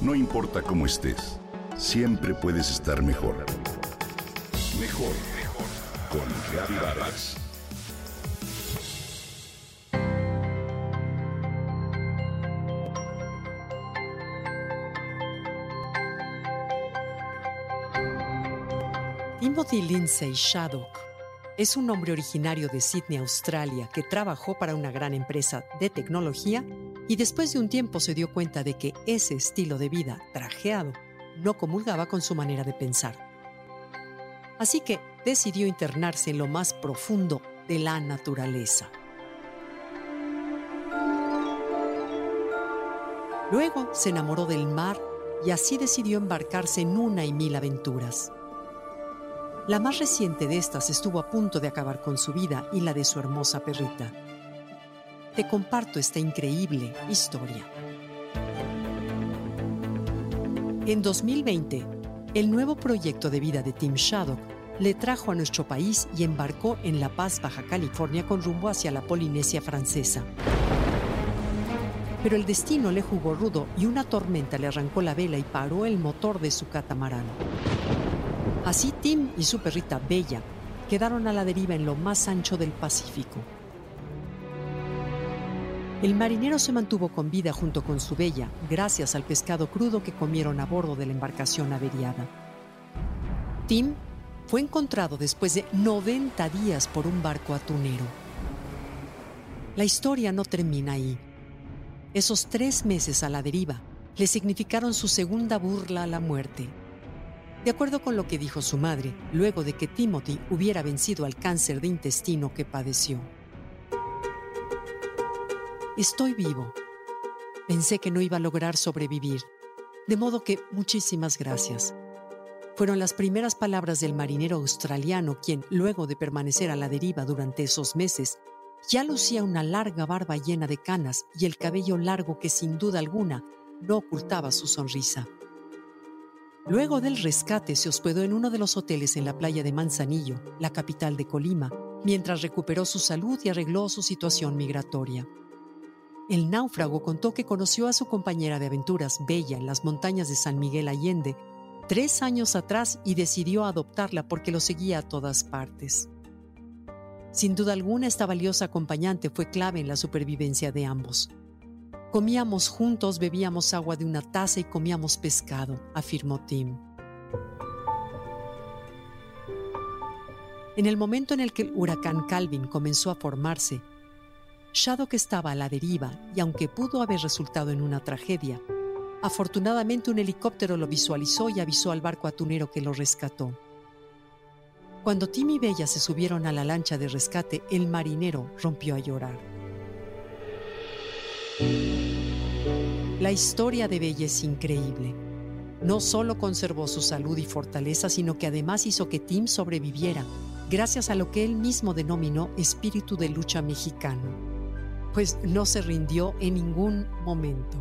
No importa cómo estés, siempre puedes estar mejor. Mejor, mejor. Con Vargas. Timothy Lindsay Shaddock es un hombre originario de Sydney, Australia, que trabajó para una gran empresa de tecnología y después de un tiempo se dio cuenta de que ese estilo de vida trajeado no comulgaba con su manera de pensar. Así que decidió internarse en lo más profundo de la naturaleza. Luego se enamoró del mar y así decidió embarcarse en una y mil aventuras. La más reciente de estas estuvo a punto de acabar con su vida y la de su hermosa perrita comparto esta increíble historia. En 2020, el nuevo proyecto de vida de Tim Shaddock le trajo a nuestro país y embarcó en La Paz, Baja California, con rumbo hacia la Polinesia francesa. Pero el destino le jugó rudo y una tormenta le arrancó la vela y paró el motor de su catamarán. Así Tim y su perrita Bella quedaron a la deriva en lo más ancho del Pacífico. El marinero se mantuvo con vida junto con su bella gracias al pescado crudo que comieron a bordo de la embarcación averiada. Tim fue encontrado después de 90 días por un barco atunero. La historia no termina ahí. Esos tres meses a la deriva le significaron su segunda burla a la muerte. De acuerdo con lo que dijo su madre, luego de que Timothy hubiera vencido al cáncer de intestino que padeció. Estoy vivo. Pensé que no iba a lograr sobrevivir, de modo que muchísimas gracias. Fueron las primeras palabras del marinero australiano quien, luego de permanecer a la deriva durante esos meses, ya lucía una larga barba llena de canas y el cabello largo que sin duda alguna no ocultaba su sonrisa. Luego del rescate se hospedó en uno de los hoteles en la playa de Manzanillo, la capital de Colima, mientras recuperó su salud y arregló su situación migratoria. El náufrago contó que conoció a su compañera de aventuras, Bella, en las montañas de San Miguel Allende, tres años atrás y decidió adoptarla porque lo seguía a todas partes. Sin duda alguna, esta valiosa acompañante fue clave en la supervivencia de ambos. Comíamos juntos, bebíamos agua de una taza y comíamos pescado, afirmó Tim. En el momento en el que el huracán Calvin comenzó a formarse, Shadok estaba a la deriva y aunque pudo haber resultado en una tragedia, afortunadamente un helicóptero lo visualizó y avisó al barco atunero que lo rescató. Cuando Tim y Bella se subieron a la lancha de rescate, el marinero rompió a llorar. La historia de Bella es increíble. No solo conservó su salud y fortaleza, sino que además hizo que Tim sobreviviera, gracias a lo que él mismo denominó espíritu de lucha mexicano pues no se rindió en ningún momento.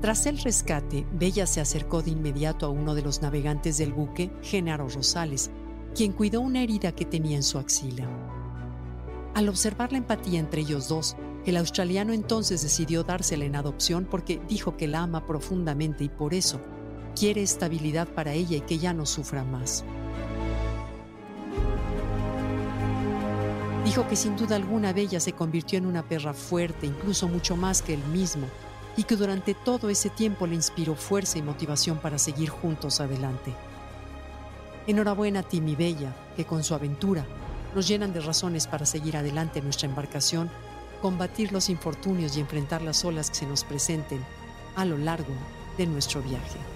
Tras el rescate, Bella se acercó de inmediato a uno de los navegantes del buque, Genaro Rosales, quien cuidó una herida que tenía en su axila. Al observar la empatía entre ellos dos, el australiano entonces decidió dársela en adopción porque dijo que la ama profundamente y por eso quiere estabilidad para ella y que ya no sufra más. Dijo que sin duda alguna Bella se convirtió en una perra fuerte, incluso mucho más que él mismo, y que durante todo ese tiempo le inspiró fuerza y motivación para seguir juntos adelante. Enhorabuena a Tim y Bella, que con su aventura nos llenan de razones para seguir adelante nuestra embarcación, combatir los infortunios y enfrentar las olas que se nos presenten a lo largo de nuestro viaje.